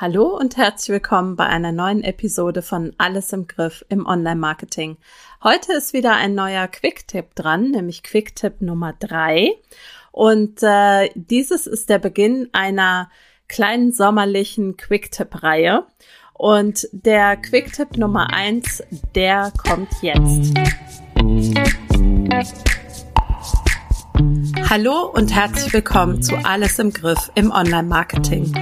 Hallo und herzlich willkommen bei einer neuen Episode von Alles im Griff im Online-Marketing. Heute ist wieder ein neuer Quick-Tipp dran, nämlich Quick-Tipp Nummer drei. Und äh, dieses ist der Beginn einer kleinen sommerlichen Quick-Tipp-Reihe. Und der Quick-Tipp Nummer eins, der kommt jetzt. Hallo und herzlich willkommen zu Alles im Griff im Online-Marketing.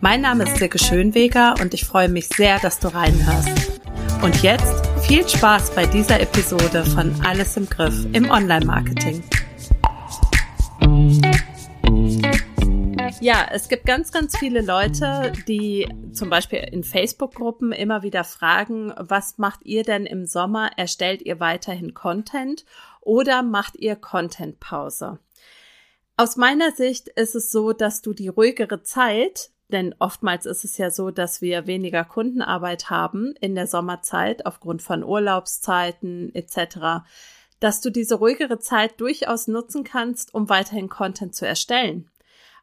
Mein Name ist Silke Schönweger und ich freue mich sehr, dass du reinhörst. Und jetzt viel Spaß bei dieser Episode von Alles im Griff im Online-Marketing. Ja, es gibt ganz, ganz viele Leute, die zum Beispiel in Facebook-Gruppen immer wieder fragen, was macht ihr denn im Sommer? Erstellt ihr weiterhin Content oder macht ihr Content-Pause? Aus meiner Sicht ist es so, dass du die ruhigere Zeit denn oftmals ist es ja so, dass wir weniger Kundenarbeit haben in der Sommerzeit aufgrund von Urlaubszeiten etc., dass du diese ruhigere Zeit durchaus nutzen kannst, um weiterhin Content zu erstellen.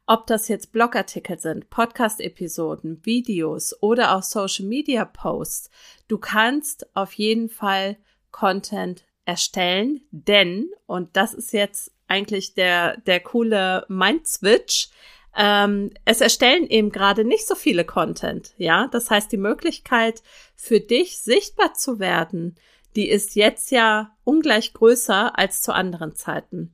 Ob das jetzt Blogartikel sind, Podcast-Episoden, Videos oder auch Social-Media-Posts, du kannst auf jeden Fall Content erstellen, denn, und das ist jetzt eigentlich der, der coole Mind-Switch, ähm, es erstellen eben gerade nicht so viele Content, ja. Das heißt, die Möglichkeit für dich sichtbar zu werden, die ist jetzt ja ungleich größer als zu anderen Zeiten.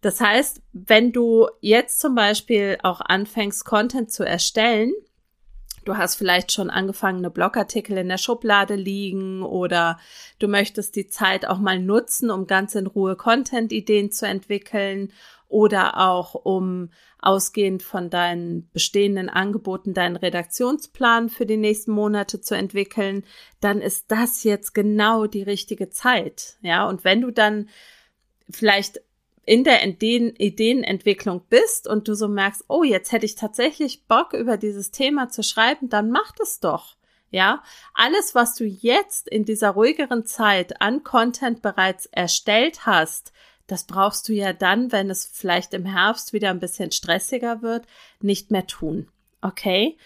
Das heißt, wenn du jetzt zum Beispiel auch anfängst, Content zu erstellen, du hast vielleicht schon angefangene Blogartikel in der Schublade liegen oder du möchtest die Zeit auch mal nutzen, um ganz in Ruhe Content-Ideen zu entwickeln oder auch um ausgehend von deinen bestehenden Angeboten deinen Redaktionsplan für die nächsten Monate zu entwickeln, dann ist das jetzt genau die richtige Zeit. Ja, und wenn du dann vielleicht in der Ideen Ideenentwicklung bist und du so merkst, oh, jetzt hätte ich tatsächlich Bock über dieses Thema zu schreiben, dann mach das doch. Ja, alles, was du jetzt in dieser ruhigeren Zeit an Content bereits erstellt hast, das brauchst du ja dann, wenn es vielleicht im Herbst wieder ein bisschen stressiger wird, nicht mehr tun. Okay?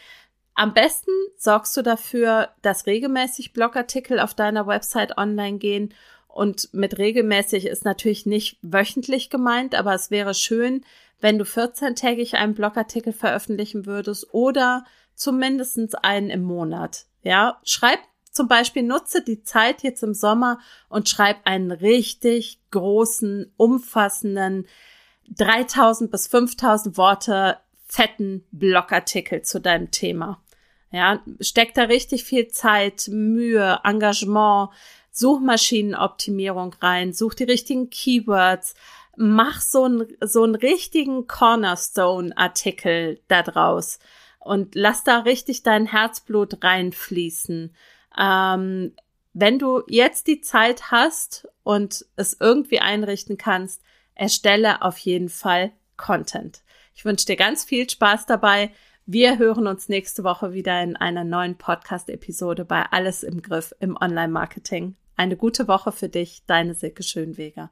Am besten sorgst du dafür, dass regelmäßig Blogartikel auf deiner Website online gehen. Und mit regelmäßig ist natürlich nicht wöchentlich gemeint, aber es wäre schön, wenn du 14-tägig einen Blogartikel veröffentlichen würdest oder zumindestens einen im Monat. Ja, schreib zum Beispiel nutze die Zeit jetzt im Sommer und schreib einen richtig großen, umfassenden 3000 bis 5000 Worte fetten Blogartikel zu deinem Thema. Ja, steck da richtig viel Zeit, Mühe, Engagement, Suchmaschinenoptimierung rein, such die richtigen Keywords, mach so einen, so einen richtigen Cornerstone-Artikel da draus und lass da richtig dein Herzblut reinfließen. Ähm, wenn du jetzt die Zeit hast und es irgendwie einrichten kannst, erstelle auf jeden Fall Content. Ich wünsche dir ganz viel Spaß dabei. Wir hören uns nächste Woche wieder in einer neuen Podcast-Episode bei Alles im Griff im Online-Marketing. Eine gute Woche für dich, deine Silke Schönweger.